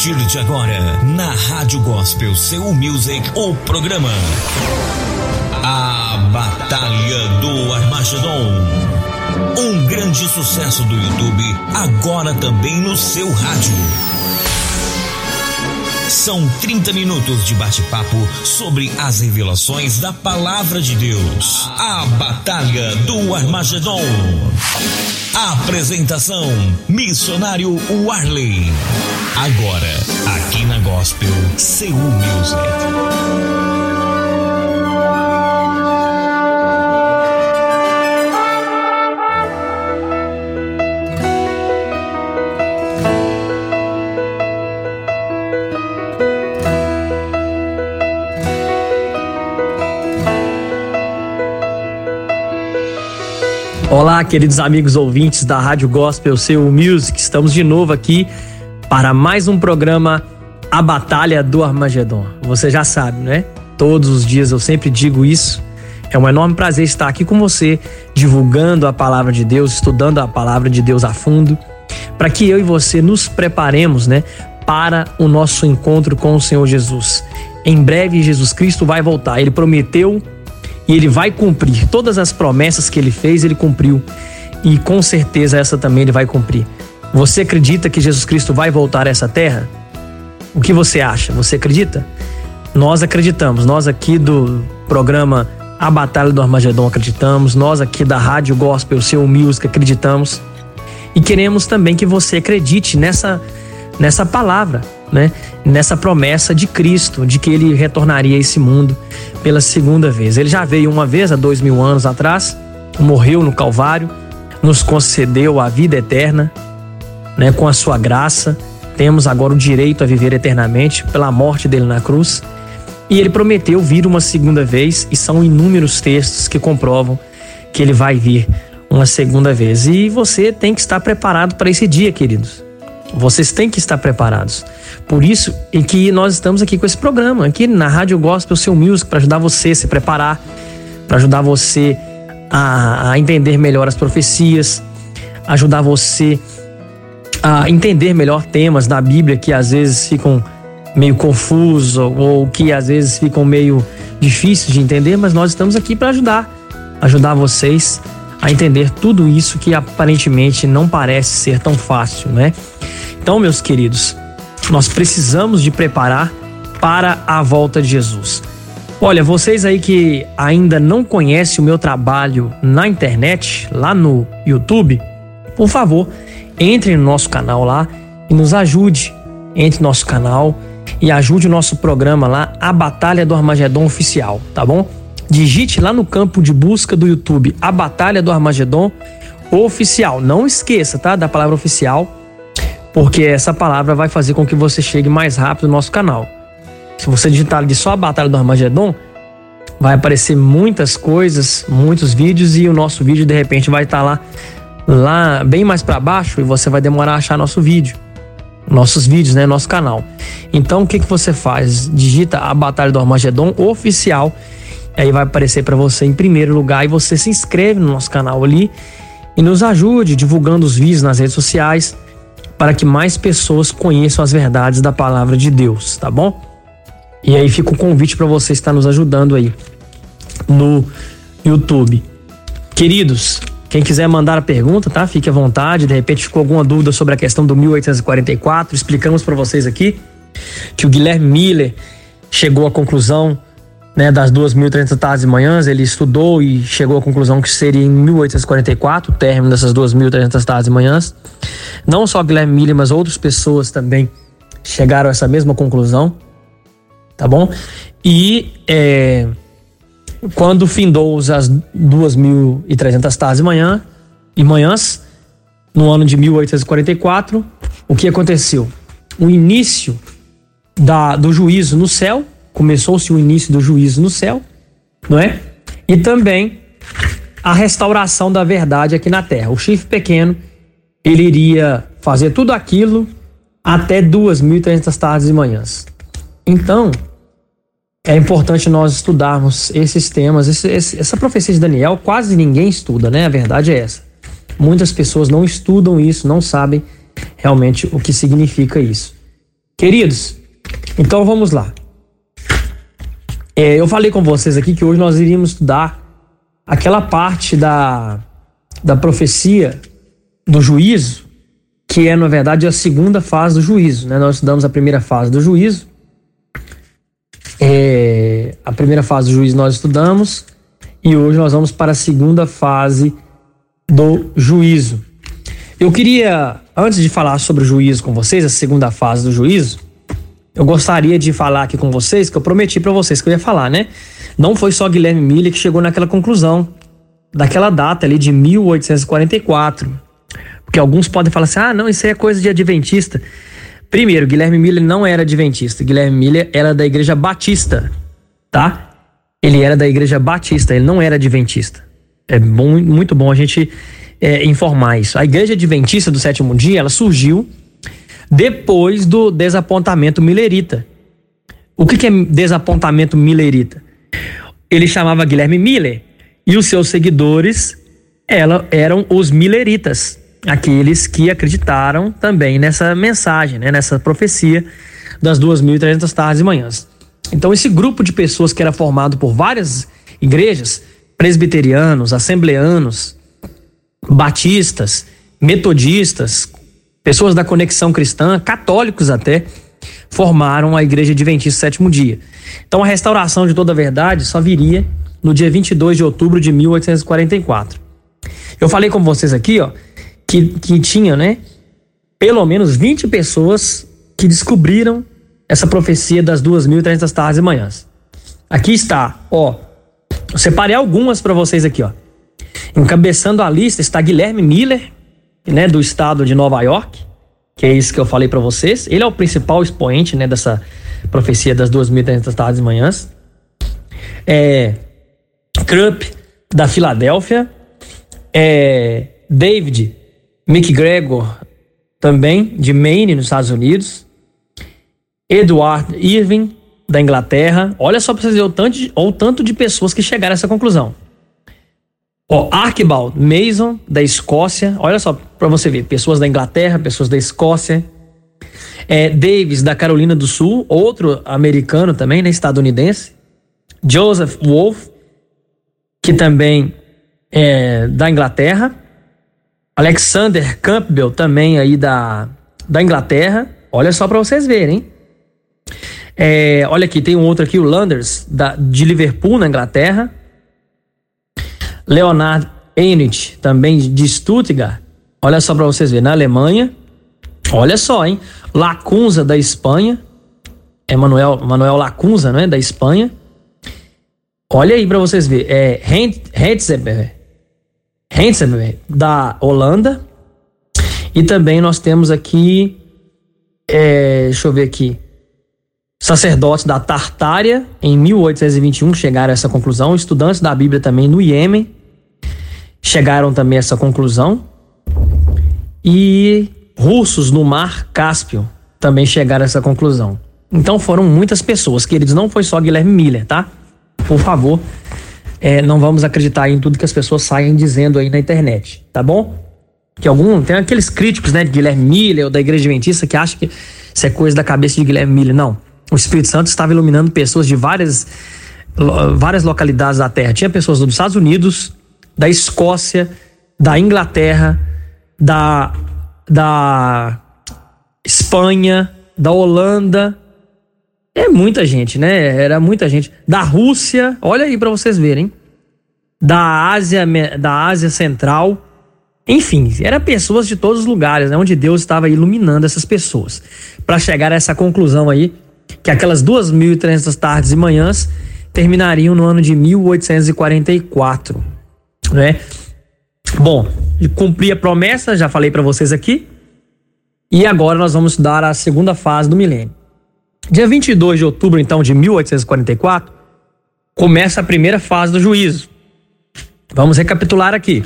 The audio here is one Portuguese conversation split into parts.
partir de agora, na Rádio Gospel Seu Music, o programa A Batalha do Armagedon. Um grande sucesso do YouTube, agora também no seu rádio. São 30 minutos de bate-papo sobre as revelações da Palavra de Deus. A Batalha do Armagedon. Apresentação: Missionário Warley. Agora, aqui na Gospel Seul Music. Olá, queridos amigos ouvintes da Rádio Gospel Seu Music. Estamos de novo aqui para mais um programa A Batalha do Armagedon. Você já sabe, né? Todos os dias eu sempre digo isso. É um enorme prazer estar aqui com você, divulgando a palavra de Deus, estudando a palavra de Deus a fundo, para que eu e você nos preparemos, né, para o nosso encontro com o Senhor Jesus. Em breve Jesus Cristo vai voltar. Ele prometeu e ele vai cumprir. Todas as promessas que ele fez, ele cumpriu. E com certeza essa também ele vai cumprir. Você acredita que Jesus Cristo vai voltar a essa terra? O que você acha? Você acredita? Nós acreditamos. Nós aqui do programa A Batalha do Armagedon acreditamos. Nós aqui da Rádio Gospel Seu Music acreditamos. E queremos também que você acredite nessa, nessa palavra né? Nessa promessa de Cristo, de que ele retornaria a esse mundo pela segunda vez. Ele já veio uma vez há dois mil anos atrás, morreu no Calvário, nos concedeu a vida eterna, né? Com a sua graça, temos agora o direito a viver eternamente pela morte dele na cruz. E ele prometeu vir uma segunda vez, e são inúmeros textos que comprovam que ele vai vir uma segunda vez. E você tem que estar preparado para esse dia, queridos. Vocês têm que estar preparados. Por isso em que nós estamos aqui com esse programa, aqui na Rádio Gospel Seu Music, para ajudar você a se preparar, para ajudar você a, a, entender melhor as profecias, ajudar você a entender melhor temas da Bíblia que às vezes ficam meio confusos ou que às vezes ficam meio difíceis de entender, mas nós estamos aqui para ajudar, ajudar vocês a entender tudo isso que aparentemente não parece ser tão fácil, né? Então, meus queridos, nós precisamos de preparar para a volta de Jesus. Olha, vocês aí que ainda não conhecem o meu trabalho na internet, lá no YouTube, por favor, entre no nosso canal lá e nos ajude. Entre no nosso canal e ajude o nosso programa lá, A Batalha do Armagedon Oficial, tá bom? Digite lá no campo de busca do YouTube A Batalha do Armagedon Oficial. Não esqueça, tá? Da palavra oficial porque essa palavra vai fazer com que você chegue mais rápido no nosso canal. Se você digitar de só a Batalha do Armagedon, vai aparecer muitas coisas, muitos vídeos e o nosso vídeo de repente vai estar lá lá bem mais para baixo e você vai demorar a achar nosso vídeo. Nossos vídeos, né, nosso canal. Então o que que você faz? Digita a Batalha do Armagedon oficial. Aí vai aparecer para você em primeiro lugar e você se inscreve no nosso canal ali e nos ajude divulgando os vídeos nas redes sociais para que mais pessoas conheçam as verdades da palavra de Deus, tá bom? E aí fica o convite para você estar nos ajudando aí no YouTube. Queridos, quem quiser mandar a pergunta, tá? Fique à vontade. De repente ficou alguma dúvida sobre a questão do 1844, explicamos para vocês aqui que o Guilherme Miller chegou à conclusão né, das 2.300 tardes e manhãs, ele estudou e chegou à conclusão que seria em 1844, o término dessas 2.300 tardes e manhãs. Não só Guilherme Miller, mas outras pessoas também chegaram a essa mesma conclusão, tá bom? E é, quando findou as 2.300 tardes e, manhã, e manhãs, no ano de 1844, o que aconteceu? O início da, do juízo no céu começou-se o início do juízo no céu, não é? E também a restauração da verdade aqui na terra. O chifre pequeno, ele iria fazer tudo aquilo até 2.300 tardes e manhãs. Então, é importante nós estudarmos esses temas. Esse, esse, essa profecia de Daniel quase ninguém estuda, né? A verdade é essa. Muitas pessoas não estudam isso, não sabem realmente o que significa isso. Queridos, então vamos lá. É, eu falei com vocês aqui que hoje nós iríamos estudar aquela parte da, da profecia do juízo, que é, na verdade, a segunda fase do juízo. Né? Nós estudamos a primeira fase do juízo. É, a primeira fase do juízo nós estudamos e hoje nós vamos para a segunda fase do juízo. Eu queria, antes de falar sobre o juízo com vocês, a segunda fase do juízo, eu gostaria de falar aqui com vocês, que eu prometi para vocês que eu ia falar, né? Não foi só Guilherme Miller que chegou naquela conclusão, daquela data ali de 1844. Porque alguns podem falar assim: ah, não, isso aí é coisa de adventista. Primeiro, Guilherme Miller não era adventista. Guilherme Miller era da igreja batista, tá? Ele era da igreja batista, ele não era adventista. É bom, muito bom a gente é, informar isso. A igreja adventista do sétimo dia, ela surgiu depois do desapontamento milerita. O que, que é desapontamento milerita? Ele chamava Guilherme Miller e os seus seguidores ela, eram os mileritas, aqueles que acreditaram também nessa mensagem, né, nessa profecia das 2.300 tardes e manhãs. Então, esse grupo de pessoas que era formado por várias igrejas, presbiterianos, assembleanos, batistas, metodistas, pessoas da conexão cristã, católicos até, formaram a Igreja Adventista Sétimo Dia. Então a restauração de toda a verdade só viria no dia 22 de outubro de 1844. Eu falei com vocês aqui, ó, que, que tinha, né, pelo menos 20 pessoas que descobriram essa profecia das 2.300 tardes e manhãs. Aqui está, ó, eu separei algumas para vocês aqui, ó. Encabeçando a lista está Guilherme Miller, né, do estado de Nova York, que é isso que eu falei para vocês. Ele é o principal expoente, né, dessa profecia das 2.300 tardes e manhãs. É, Krupp, da Filadélfia. É, David McGregor, também, de Maine, nos Estados Unidos. Edward Irving, da Inglaterra. Olha só para vocês verem o tanto, de, o tanto de pessoas que chegaram a essa conclusão. Ó, Archibald Mason, da Escócia. Olha só, para você ver, pessoas da Inglaterra, pessoas da Escócia. É, Davis, da Carolina do Sul, outro americano também, né, estadunidense. Joseph Wolf, que também é da Inglaterra. Alexander Campbell, também aí da, da Inglaterra. Olha só para vocês verem. É, olha aqui, tem um outro aqui, o Landers, da, de Liverpool, na Inglaterra. Leonard Heinrich, também de Stuttgart. Olha só para vocês verem, na Alemanha. Olha só, hein? Lacunza da Espanha. Emanuel Manuel Lacunza, né, da Espanha. Olha aí para vocês verem. É Hentzeber, Hentzeber da Holanda. E também nós temos aqui é, deixa eu ver aqui. Sacerdotes da Tartária, em 1821, chegaram a essa conclusão. Estudantes da Bíblia também no Iêmen chegaram também a essa conclusão. E russos no mar Cáspio também chegaram a essa conclusão. Então foram muitas pessoas, queridos. Não foi só Guilherme Miller, tá? Por favor, é, não vamos acreditar em tudo que as pessoas saem dizendo aí na internet, tá bom? Que algum tem aqueles críticos, né, de Guilherme Miller ou da Igreja Adventista que acham que isso é coisa da cabeça de Guilherme Miller. Não. O Espírito Santo estava iluminando pessoas de várias várias localidades da Terra. Tinha pessoas dos Estados Unidos, da Escócia, da Inglaterra, da, da Espanha, da Holanda. É muita gente, né? Era muita gente. Da Rússia, olha aí para vocês verem. Da Ásia, da Ásia Central. Enfim, eram pessoas de todos os lugares, né? Onde Deus estava iluminando essas pessoas. Para chegar a essa conclusão aí, que aquelas 2.300 tardes e manhãs terminariam no ano de 1844 né? Bom, cumpri a promessa, já falei para vocês aqui. E agora nós vamos estudar a segunda fase do milênio. Dia 22 de outubro, então, de 1844, começa a primeira fase do juízo. Vamos recapitular aqui.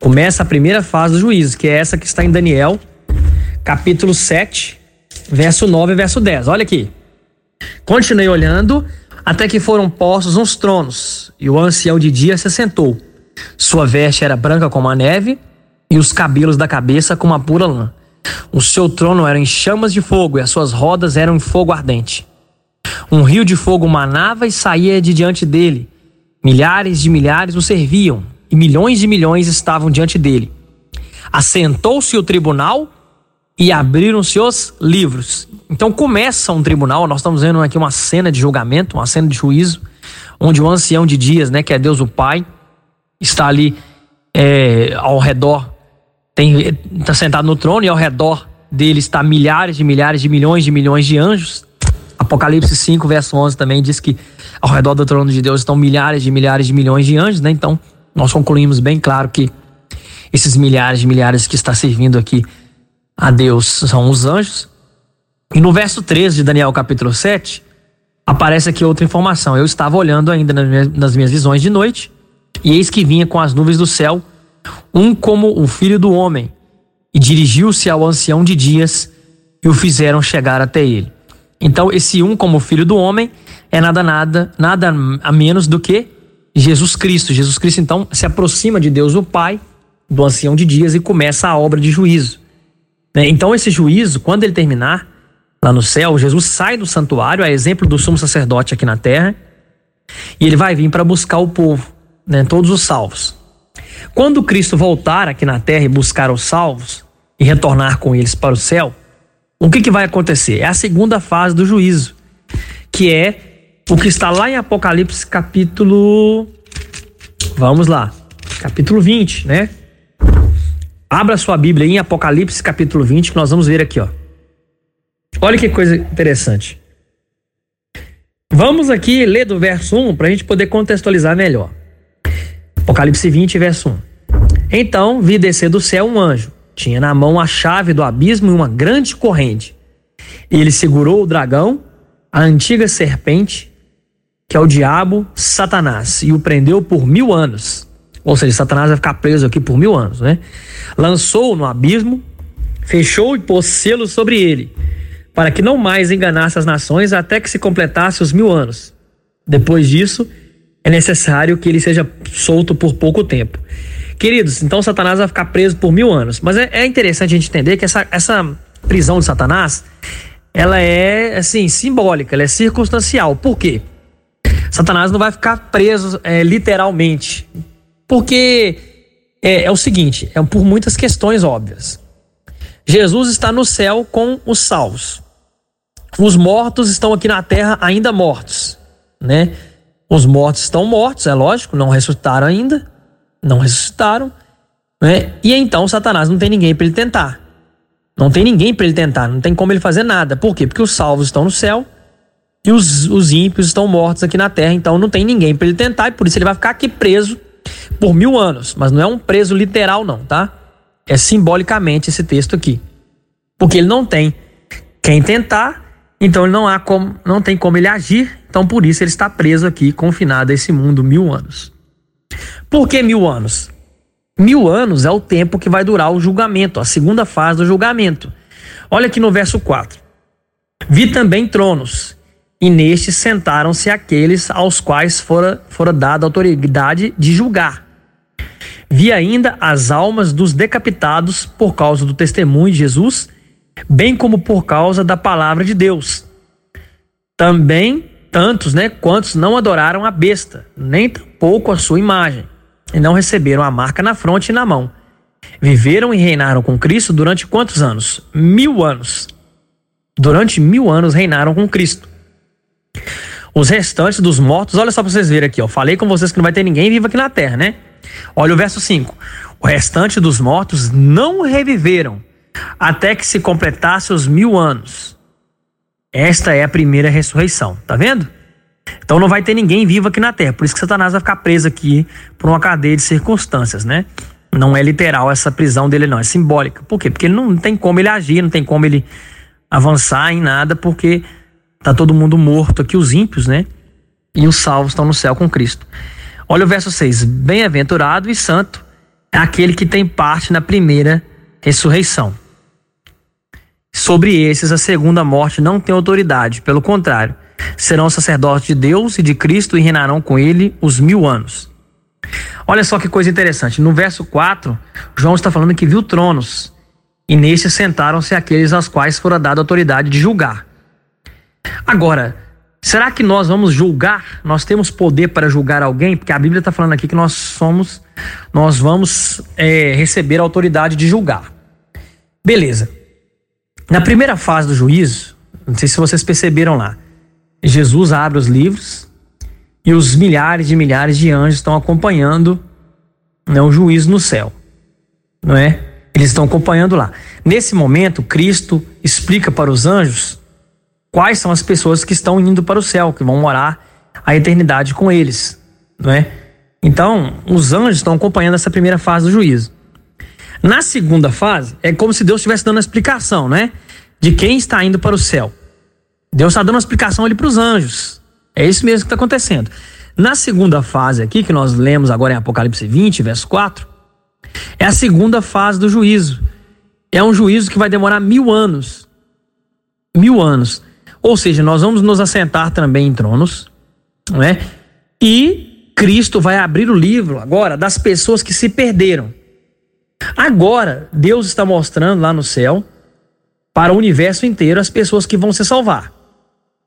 Começa a primeira fase do juízo, que é essa que está em Daniel, capítulo 7, verso 9 e verso 10. Olha aqui. Continuei olhando até que foram postos uns tronos, e o ancião de dia se sentou sua veste era branca como a neve e os cabelos da cabeça como a pura lã. O seu trono era em chamas de fogo e as suas rodas eram em fogo ardente. Um rio de fogo manava e saía de diante dele. Milhares de milhares o serviam e milhões de milhões estavam diante dele. Assentou-se o tribunal e abriram-se os livros. Então começa um tribunal, nós estamos vendo aqui uma cena de julgamento, uma cena de juízo, onde o ancião de dias, né, que é Deus o Pai, está ali é, ao redor, está sentado no trono e ao redor dele está milhares de milhares de milhões de milhões de anjos. Apocalipse 5, verso 11 também diz que ao redor do trono de Deus estão milhares de milhares de milhões de anjos, né? Então, nós concluímos bem claro que esses milhares de milhares que está servindo aqui a Deus são os anjos. E no verso 13 de Daniel capítulo 7, aparece aqui outra informação. Eu estava olhando ainda nas minhas, nas minhas visões de noite, e eis que vinha com as nuvens do céu, um como o filho do homem, e dirigiu-se ao ancião de dias, e o fizeram chegar até ele. Então, esse um como filho do homem é nada nada, nada a menos do que Jesus Cristo. Jesus Cristo então se aproxima de Deus o Pai, do ancião de dias e começa a obra de juízo. Né? Então, esse juízo, quando ele terminar lá no céu, Jesus sai do santuário, a exemplo do sumo sacerdote aqui na terra, e ele vai vir para buscar o povo, né? todos os salvos. Quando Cristo voltar aqui na terra e buscar os salvos e retornar com eles para o céu, o que, que vai acontecer? É a segunda fase do juízo, que é o que está lá em Apocalipse capítulo. Vamos lá, capítulo 20, né? Abra sua Bíblia em Apocalipse capítulo 20, que nós vamos ver aqui, ó. Olha que coisa interessante. Vamos aqui ler do verso 1 para a gente poder contextualizar melhor. Apocalipse 20, verso 1. Então vi descer do céu um anjo. Tinha na mão a chave do abismo e uma grande corrente. Ele segurou o dragão, a antiga serpente, que é o diabo, Satanás, e o prendeu por mil anos. Ou seja, Satanás vai ficar preso aqui por mil anos, né? Lançou-o no abismo, fechou e pôs selo sobre ele, para que não mais enganasse as nações até que se completasse os mil anos. Depois disso, é necessário que ele seja solto por pouco tempo. Queridos, então Satanás vai ficar preso por mil anos. Mas é, é interessante a gente entender que essa, essa prisão de Satanás, ela é, assim, simbólica, ela é circunstancial. Por quê? Satanás não vai ficar preso é, literalmente. Porque é, é o seguinte, é por muitas questões óbvias. Jesus está no céu com os salvos. Os mortos estão aqui na terra ainda mortos, né? Os mortos estão mortos, é lógico, não ressuscitaram ainda, não ressuscitaram, né? E então Satanás não tem ninguém para ele tentar. Não tem ninguém para ele tentar, não tem como ele fazer nada. Por quê? Porque os salvos estão no céu e os, os ímpios estão mortos aqui na terra, então não tem ninguém para ele tentar e por isso ele vai ficar aqui preso por mil anos, mas não é um preso literal, não, tá? É simbolicamente esse texto aqui. Porque ele não tem quem tentar, então ele não há como, não tem como ele agir, então por isso ele está preso aqui, confinado a esse mundo mil anos. Por que mil anos? Mil anos é o tempo que vai durar o julgamento, a segunda fase do julgamento. Olha aqui no verso 4. Vi também tronos, e nestes sentaram-se aqueles aos quais fora, fora dada autoridade de julgar. Vi ainda as almas dos decapitados por causa do testemunho de Jesus, bem como por causa da palavra de Deus. Também tantos, né, quantos não adoraram a besta, nem tampouco a sua imagem, e não receberam a marca na fronte e na mão. Viveram e reinaram com Cristo durante quantos anos? Mil anos. Durante mil anos reinaram com Cristo. Os restantes dos mortos, olha só para vocês verem aqui, ó. Falei com vocês que não vai ter ninguém vivo aqui na terra, né? Olha o verso 5. O restante dos mortos não reviveram até que se completasse os mil anos. Esta é a primeira ressurreição, tá vendo? Então não vai ter ninguém vivo aqui na terra. Por isso que Satanás vai ficar preso aqui por uma cadeia de circunstâncias, né? Não é literal essa prisão dele, não. É simbólica. Por quê? Porque não tem como ele agir, não tem como ele avançar em nada, porque Tá todo mundo morto aqui, os ímpios, né? E os salvos estão no céu com Cristo. Olha o verso 6. Bem-aventurado e santo é aquele que tem parte na primeira ressurreição. Sobre esses, a segunda morte não tem autoridade, pelo contrário, serão sacerdotes de Deus e de Cristo e reinarão com ele os mil anos. Olha só que coisa interessante. No verso 4, João está falando que viu tronos e neste sentaram-se aqueles aos quais fora dada autoridade de julgar. Agora, será que nós vamos julgar? Nós temos poder para julgar alguém? Porque a Bíblia está falando aqui que nós somos, nós vamos é, receber a autoridade de julgar. Beleza. Na primeira fase do juízo, não sei se vocês perceberam lá, Jesus abre os livros e os milhares e milhares de anjos estão acompanhando né, o juízo no céu, não é? Eles estão acompanhando lá. Nesse momento, Cristo explica para os anjos quais são as pessoas que estão indo para o céu, que vão morar a eternidade com eles, não é? Então, os anjos estão acompanhando essa primeira fase do juízo. Na segunda fase, é como se Deus estivesse dando a explicação, né? De quem está indo para o céu. Deus está dando uma explicação ali para os anjos. É isso mesmo que está acontecendo. Na segunda fase aqui, que nós lemos agora em Apocalipse 20, verso 4, é a segunda fase do juízo. É um juízo que vai demorar mil anos. Mil anos. Ou seja, nós vamos nos assentar também em tronos, não é? E Cristo vai abrir o livro agora das pessoas que se perderam. Agora, Deus está mostrando lá no céu para o universo inteiro as pessoas que vão se salvar,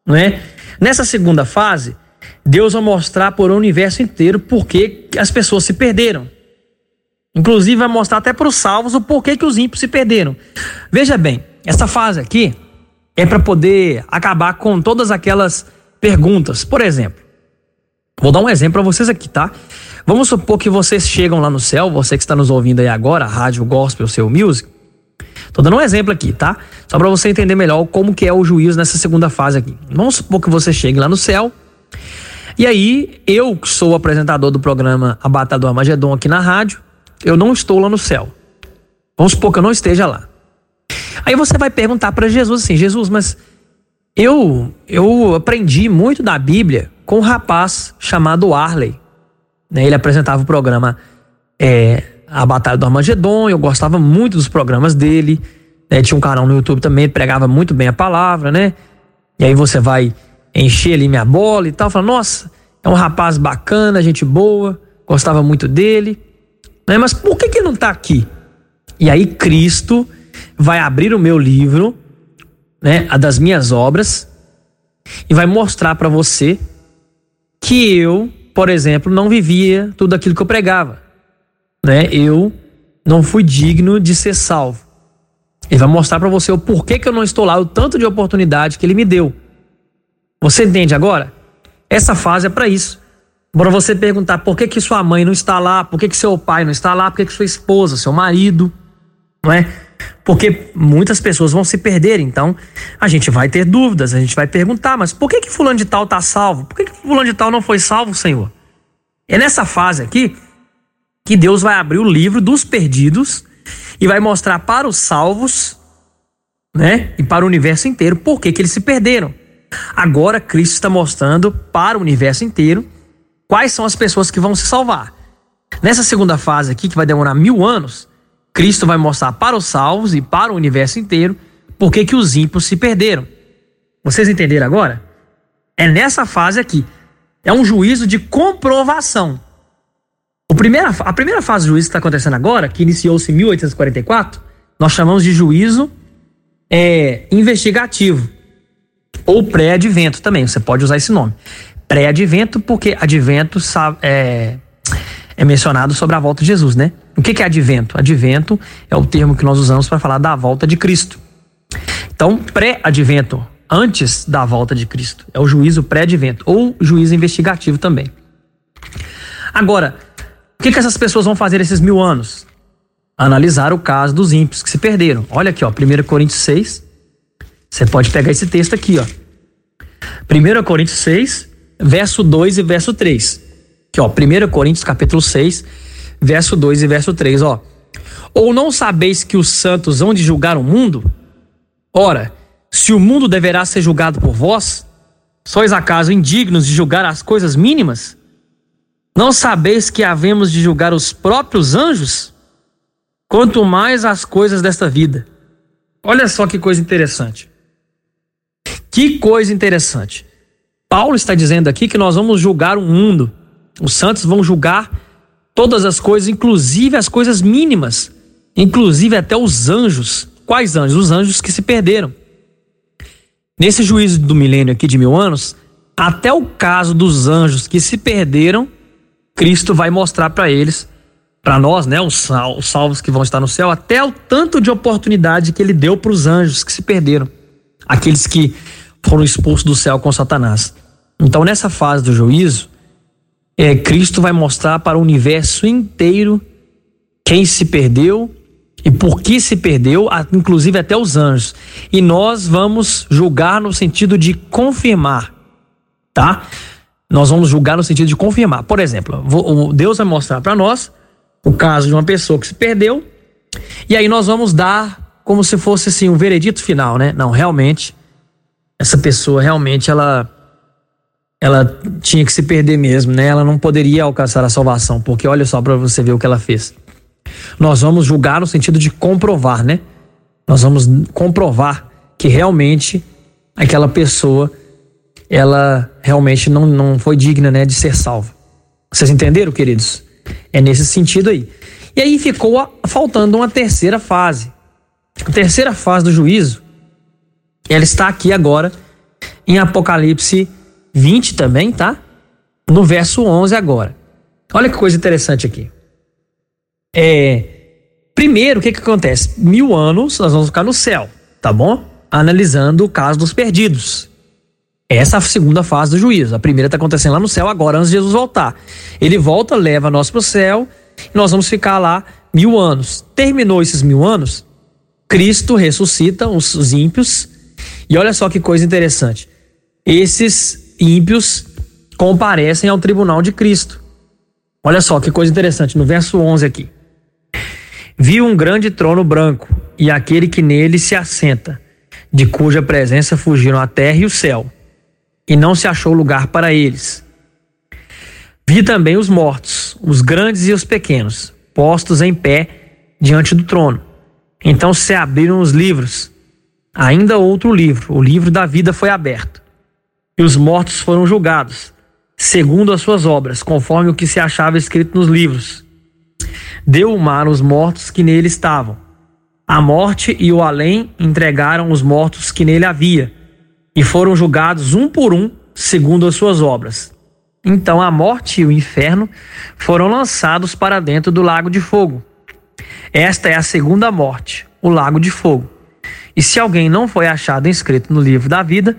não é? Nessa segunda fase, Deus vai mostrar para o universo inteiro por que as pessoas se perderam. Inclusive vai mostrar até para os salvos o porquê que os ímpios se perderam. Veja bem, essa fase aqui é para poder acabar com todas aquelas perguntas. Por exemplo, vou dar um exemplo para vocês aqui, tá? Vamos supor que vocês chegam lá no céu, você que está nos ouvindo aí agora, Rádio Gospel, seu Music. Tô dando um exemplo aqui, tá? Só para você entender melhor como que é o juízo nessa segunda fase aqui. Vamos supor que você chegue lá no céu. E aí, eu que sou o apresentador do programa A Batalha do Armagedon aqui na rádio, eu não estou lá no céu. Vamos supor que eu não esteja lá. Aí você vai perguntar para Jesus assim: Jesus, mas eu eu aprendi muito da Bíblia com um rapaz chamado Arley. Né? Ele apresentava o programa é, A Batalha do Armagedon, eu gostava muito dos programas dele. Né? Tinha um canal no YouTube também, pregava muito bem a palavra, né? E aí você vai encher ali minha bola e tal, fala, nossa, é um rapaz bacana, gente boa, gostava muito dele. Né? Mas por que, que ele não está aqui? E aí Cristo vai abrir o meu livro, né, a das minhas obras, e vai mostrar para você que eu por exemplo, não vivia tudo aquilo que eu pregava. Né? Eu não fui digno de ser salvo. Ele vai mostrar para você o porquê que eu não estou lá, o tanto de oportunidade que ele me deu. Você entende agora? Essa fase é para isso. Para você perguntar por que, que sua mãe não está lá, por que, que seu pai não está lá, por que, que sua esposa, seu marido, não é? Porque muitas pessoas vão se perder, então a gente vai ter dúvidas, a gente vai perguntar, mas por que que fulano de tal está salvo? Por que que fulano de tal não foi salvo, Senhor? É nessa fase aqui que Deus vai abrir o livro dos perdidos e vai mostrar para os salvos, né, e para o universo inteiro por que que eles se perderam. Agora Cristo está mostrando para o universo inteiro quais são as pessoas que vão se salvar. Nessa segunda fase aqui, que vai demorar mil anos, Cristo vai mostrar para os salvos e para o universo inteiro por que os ímpios se perderam. Vocês entenderam agora? É nessa fase aqui. É um juízo de comprovação. Primeira, a primeira fase do juízo que está acontecendo agora, que iniciou-se em 1844, nós chamamos de juízo é, investigativo. Ou pré-advento também, você pode usar esse nome. Pré-advento, porque advento é, é mencionado sobre a volta de Jesus, né? O que é advento? Advento é o termo que nós usamos para falar da volta de Cristo. Então, pré-advento, antes da volta de Cristo, é o juízo pré-advento, ou juízo investigativo também. Agora, o que, que essas pessoas vão fazer esses mil anos? Analisar o caso dos ímpios que se perderam. Olha aqui, ó, 1 Coríntios 6. Você pode pegar esse texto aqui, ó. 1 Coríntios 6, verso 2 e verso 3. Aqui, ó, 1 Coríntios capítulo 6, verso 2 e verso 3, ó. Ou não sabeis que os santos hão de julgar o mundo? Ora, se o mundo deverá ser julgado por vós, sois acaso indignos de julgar as coisas mínimas? Não sabeis que havemos de julgar os próprios anjos? Quanto mais as coisas desta vida. Olha só que coisa interessante. Que coisa interessante. Paulo está dizendo aqui que nós vamos julgar o mundo. Os santos vão julgar todas as coisas, inclusive as coisas mínimas. inclusive até os anjos. Quais anjos? Os anjos que se perderam. Nesse juízo do milênio aqui de mil anos, até o caso dos anjos que se perderam, Cristo vai mostrar para eles, para nós, né, os, salvos que vão estar no céu, até o tanto de oportunidade que ele deu para os anjos que se perderam, aqueles que foram expulsos do céu com Satanás. Então, nessa fase do juízo, é, Cristo vai mostrar para o universo inteiro quem se perdeu e por que se perdeu, inclusive até os anjos. E nós vamos julgar no sentido de confirmar, tá? Nós vamos julgar no sentido de confirmar. Por exemplo, Deus vai mostrar para nós o caso de uma pessoa que se perdeu, e aí nós vamos dar como se fosse assim um veredito final, né? Não, realmente essa pessoa realmente ela ela tinha que se perder mesmo, né? Ela não poderia alcançar a salvação, porque olha só para você ver o que ela fez. Nós vamos julgar no sentido de comprovar, né? Nós vamos comprovar que realmente aquela pessoa ela realmente não, não foi digna, né, de ser salva. Vocês entenderam, queridos? É nesse sentido aí. E aí ficou faltando uma terceira fase. A terceira fase do juízo, ela está aqui agora em Apocalipse 20 também, tá? No verso 11 agora. Olha que coisa interessante aqui. É, primeiro, o que que acontece? Mil anos nós vamos ficar no céu, tá bom? Analisando o caso dos perdidos. Essa é a segunda fase do juízo. A primeira está acontecendo lá no céu agora, antes de Jesus voltar. Ele volta, leva nós para o céu e nós vamos ficar lá mil anos. Terminou esses mil anos, Cristo ressuscita os, os ímpios. E olha só que coisa interessante. Esses ímpios comparecem ao tribunal de Cristo. Olha só que coisa interessante, no verso 11 aqui. Viu um grande trono branco e aquele que nele se assenta, de cuja presença fugiram a terra e o céu, e não se achou lugar para eles. Vi também os mortos, os grandes e os pequenos, postos em pé diante do trono. Então se abriram os livros. Ainda outro livro, o livro da vida foi aberto e os mortos foram julgados, segundo as suas obras, conforme o que se achava escrito nos livros. Deu o mar os mortos que nele estavam. A morte e o além entregaram os mortos que nele havia, e foram julgados um por um, segundo as suas obras. Então a morte e o inferno foram lançados para dentro do lago de fogo. Esta é a segunda morte, o lago de fogo. E se alguém não foi achado inscrito no livro da vida,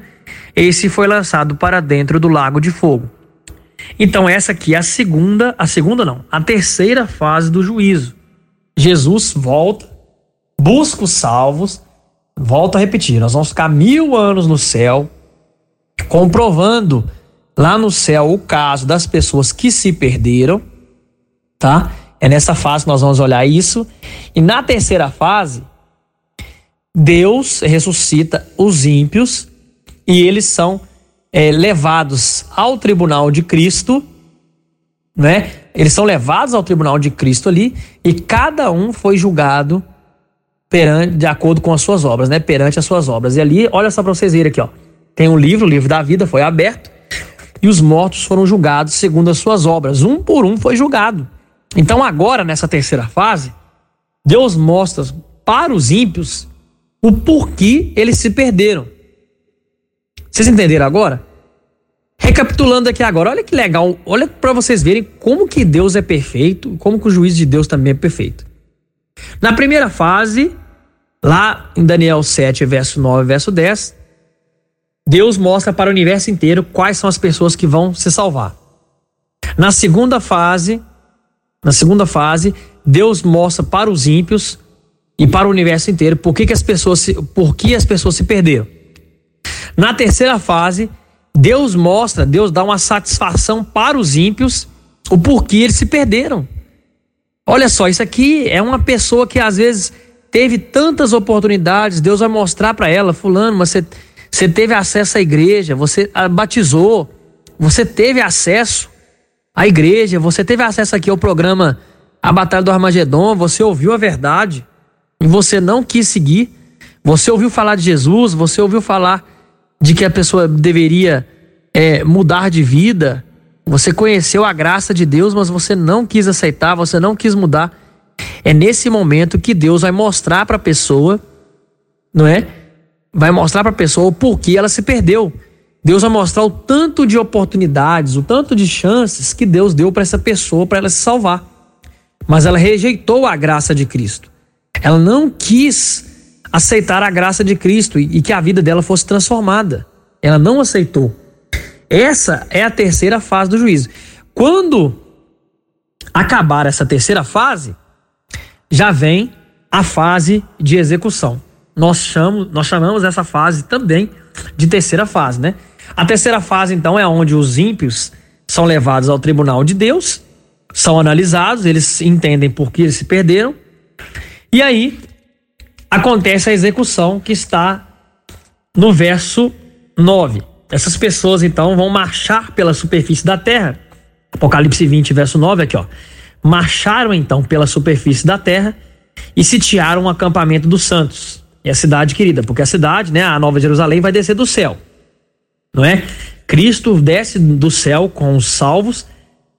esse foi lançado para dentro do lago de fogo. Então essa aqui é a segunda, a segunda não, a terceira fase do juízo. Jesus volta, busca os salvos, volta a repetir, nós vamos ficar mil anos no céu, comprovando lá no céu o caso das pessoas que se perderam, tá? É nessa fase que nós vamos olhar isso. E na terceira fase, Deus ressuscita os ímpios e eles são é, levados ao tribunal de Cristo, né? Eles são levados ao tribunal de Cristo ali e cada um foi julgado perante, de acordo com as suas obras, né? Perante as suas obras. E ali, olha só para vocês verem aqui, ó. Tem um livro, o livro da vida foi aberto e os mortos foram julgados segundo as suas obras. Um por um foi julgado. Então agora nessa terceira fase, Deus mostra para os ímpios o porquê eles se perderam. Vocês entenderam agora? Recapitulando aqui agora, olha que legal, olha para vocês verem como que Deus é perfeito, como que o juízo de Deus também é perfeito. Na primeira fase, lá em Daniel 7, verso 9, verso 10, Deus mostra para o universo inteiro quais são as pessoas que vão se salvar. Na segunda fase, na segunda fase, Deus mostra para os ímpios e para o universo inteiro por que, que as pessoas se, por que as pessoas se perderam. Na terceira fase, Deus mostra, Deus dá uma satisfação para os ímpios o porquê eles se perderam. Olha só, isso aqui é uma pessoa que às vezes teve tantas oportunidades, Deus vai mostrar para ela, fulano, mas você, você teve acesso à igreja, você batizou, você teve acesso à igreja, você teve acesso aqui ao programa A Batalha do Armagedon, você ouviu a verdade e você não quis seguir, você ouviu falar de Jesus, você ouviu falar de que a pessoa deveria é, mudar de vida. Você conheceu a graça de Deus, mas você não quis aceitar, você não quis mudar. É nesse momento que Deus vai mostrar para a pessoa, não é? Vai mostrar para a pessoa o porquê ela se perdeu. Deus vai mostrar o tanto de oportunidades, o tanto de chances que Deus deu para essa pessoa para ela se salvar. Mas ela rejeitou a graça de Cristo. Ela não quis aceitar a graça de Cristo e, que a vida dela fosse transformada. Ela não aceitou. Essa é a terceira fase do juízo. Quando acabar essa terceira fase, já vem a fase de execução. Nós chamamos, nós chamamos essa fase também de terceira fase, né? A terceira fase, então, é onde os ímpios são levados ao tribunal de Deus, são analisados, eles entendem por que eles se perderam, e aí acontece a execução que está no verso 9. Essas pessoas então vão marchar pela superfície da terra. Apocalipse 20, verso 9, aqui ó. Marcharam então pela superfície da terra e sitiaram o acampamento dos santos. E a cidade querida, porque a cidade, né, a Nova Jerusalém vai descer do céu. Não é? Cristo desce do céu com os salvos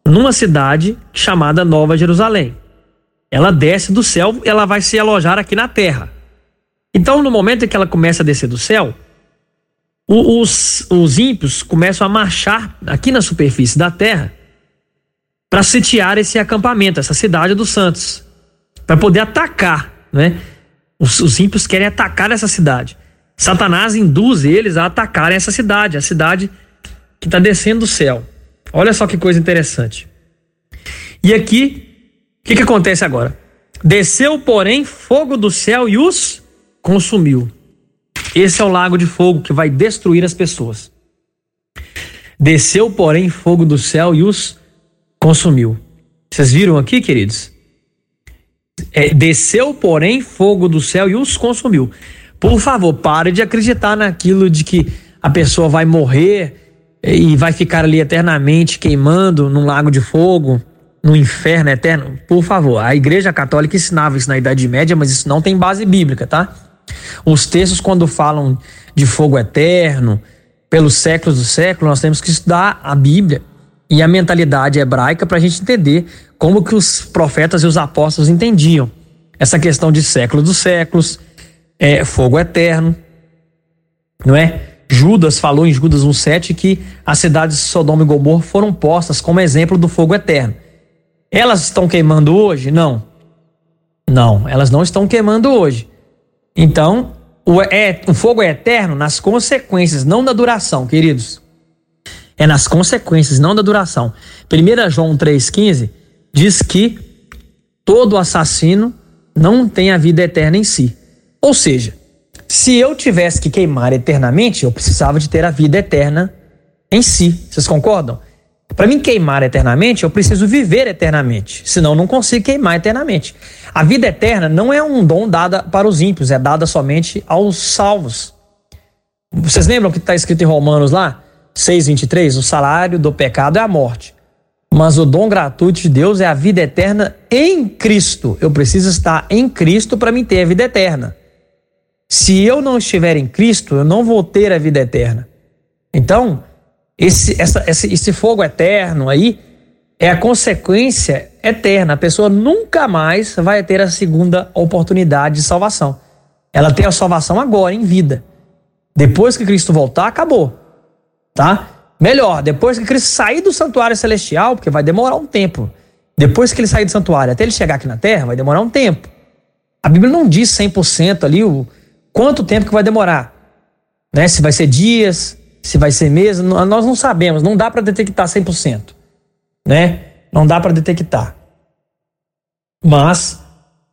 numa cidade chamada Nova Jerusalém. Ela desce do céu, ela vai se alojar aqui na terra. Então, no momento em que ela começa a descer do céu, os, os ímpios começam a marchar aqui na superfície da terra para sitiar esse acampamento, essa cidade dos santos, para poder atacar, né? Os, os ímpios querem atacar essa cidade. Satanás induz eles a atacarem essa cidade, a cidade que está descendo do céu. Olha só que coisa interessante. E aqui, o que, que acontece agora? Desceu, porém, fogo do céu e os consumiu. Esse é o lago de fogo que vai destruir as pessoas. Desceu, porém, fogo do céu e os consumiu. Vocês viram aqui, queridos? É, desceu, porém, fogo do céu e os consumiu. Por favor, pare de acreditar naquilo de que a pessoa vai morrer e vai ficar ali eternamente queimando num lago de fogo, no inferno eterno. Por favor, a Igreja Católica ensinava isso na Idade Média, mas isso não tem base bíblica, tá? Os textos, quando falam de fogo eterno, pelos séculos do século, nós temos que estudar a Bíblia e a mentalidade hebraica para a gente entender como que os profetas e os apóstolos entendiam essa questão de século dos séculos, é, fogo eterno, não é? Judas falou em Judas 1,7 que as cidades de Sodoma e Gomorra foram postas como exemplo do fogo eterno. Elas estão queimando hoje? Não. Não, elas não estão queimando hoje. Então, o, é, o fogo é eterno nas consequências, não na duração, queridos. É nas consequências, não da duração. 1 João 3,15 diz que todo assassino não tem a vida eterna em si. Ou seja, se eu tivesse que queimar eternamente, eu precisava de ter a vida eterna em si. Vocês concordam? Para mim queimar eternamente, eu preciso viver eternamente. Senão, eu não consigo queimar eternamente. A vida eterna não é um dom dado para os ímpios, é dada somente aos salvos. Vocês lembram que está escrito em Romanos lá? 6,23? O salário do pecado é a morte. Mas o dom gratuito de Deus é a vida eterna em Cristo. Eu preciso estar em Cristo para me ter a vida eterna. Se eu não estiver em Cristo, eu não vou ter a vida eterna. Então, esse, essa, esse, esse fogo eterno aí é a consequência eterna. A pessoa nunca mais vai ter a segunda oportunidade de salvação. Ela tem a salvação agora, em vida. Depois que Cristo voltar, acabou. Tá? Melhor, depois que Cristo sair do santuário celestial, porque vai demorar um tempo. Depois que ele sair do santuário, até ele chegar aqui na terra, vai demorar um tempo. A Bíblia não diz 100% ali o quanto tempo que vai demorar. Né? Se vai ser dias, se vai ser mesmo, nós não sabemos, não dá para detectar 100%, né? Não dá para detectar. Mas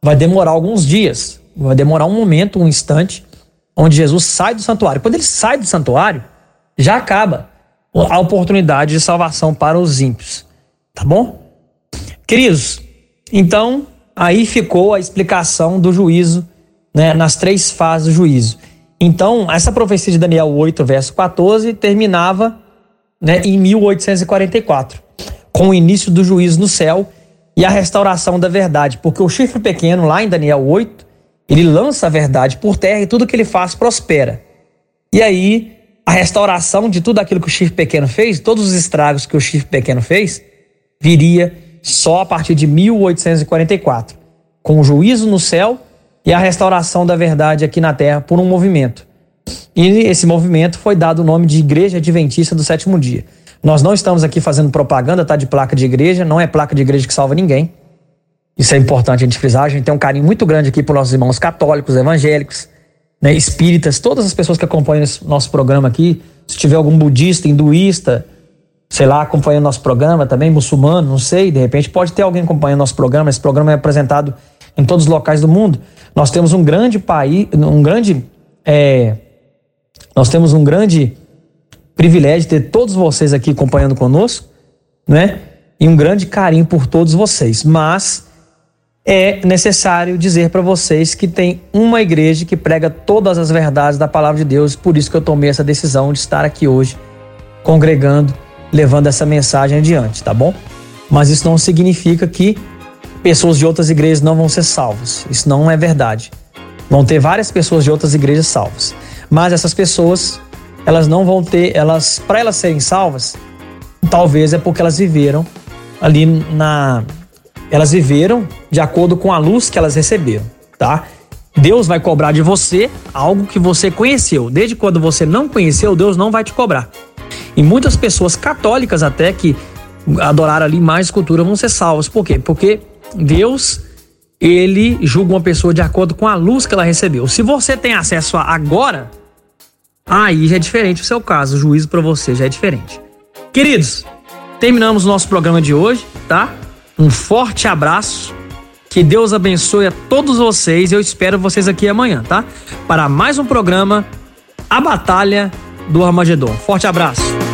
vai demorar alguns dias, vai demorar um momento, um instante, onde Jesus sai do santuário. Quando ele sai do santuário, já acaba a oportunidade de salvação para os ímpios, tá bom? Queridos, então aí ficou a explicação do juízo, né, nas três fases do juízo. Então, essa profecia de Daniel 8, verso 14, terminava né, em 1844, com o início do juízo no céu e a restauração da verdade, porque o chifre pequeno, lá em Daniel 8, ele lança a verdade por terra e tudo que ele faz prospera. E aí, a restauração de tudo aquilo que o chifre pequeno fez, todos os estragos que o chifre pequeno fez, viria só a partir de 1844 com o juízo no céu e a restauração da verdade aqui na terra por um movimento. E esse movimento foi dado o nome de Igreja Adventista do Sétimo Dia. Nós não estamos aqui fazendo propaganda, tá? De placa de igreja, não é placa de igreja que salva ninguém. Isso é importante a gente frisar. A gente tem um carinho muito grande aqui por nossos irmãos católicos, evangélicos, né, espíritas, todas as pessoas que acompanham esse nosso programa aqui. Se tiver algum budista, hinduísta, sei lá, acompanhando nosso programa também, muçulmano, não sei, de repente pode ter alguém acompanhando nosso programa. Esse programa é apresentado em todos os locais do mundo. Nós temos um grande país, um grande. É, nós temos um grande privilégio de ter todos vocês aqui acompanhando conosco, né? E um grande carinho por todos vocês. Mas é necessário dizer para vocês que tem uma igreja que prega todas as verdades da palavra de Deus, por isso que eu tomei essa decisão de estar aqui hoje congregando, levando essa mensagem adiante, tá bom? Mas isso não significa que pessoas de outras igrejas não vão ser salvas. Isso não é verdade. Vão ter várias pessoas de outras igrejas salvas. Mas essas pessoas, elas não vão ter, elas para elas serem salvas, talvez é porque elas viveram ali na elas viveram de acordo com a luz que elas receberam, tá? Deus vai cobrar de você algo que você conheceu. Desde quando você não conheceu, Deus não vai te cobrar. E muitas pessoas católicas até que adoraram ali mais cultura vão ser salvas. Por quê? Porque Deus, ele julga uma pessoa de acordo com a luz que ela recebeu. Se você tem acesso a agora, aí já é diferente o seu caso, o juízo para você já é diferente. Queridos, terminamos o nosso programa de hoje, tá? Um forte abraço. Que Deus abençoe a todos vocês. Eu espero vocês aqui amanhã, tá? Para mais um programa A Batalha do Armagedon. Forte abraço.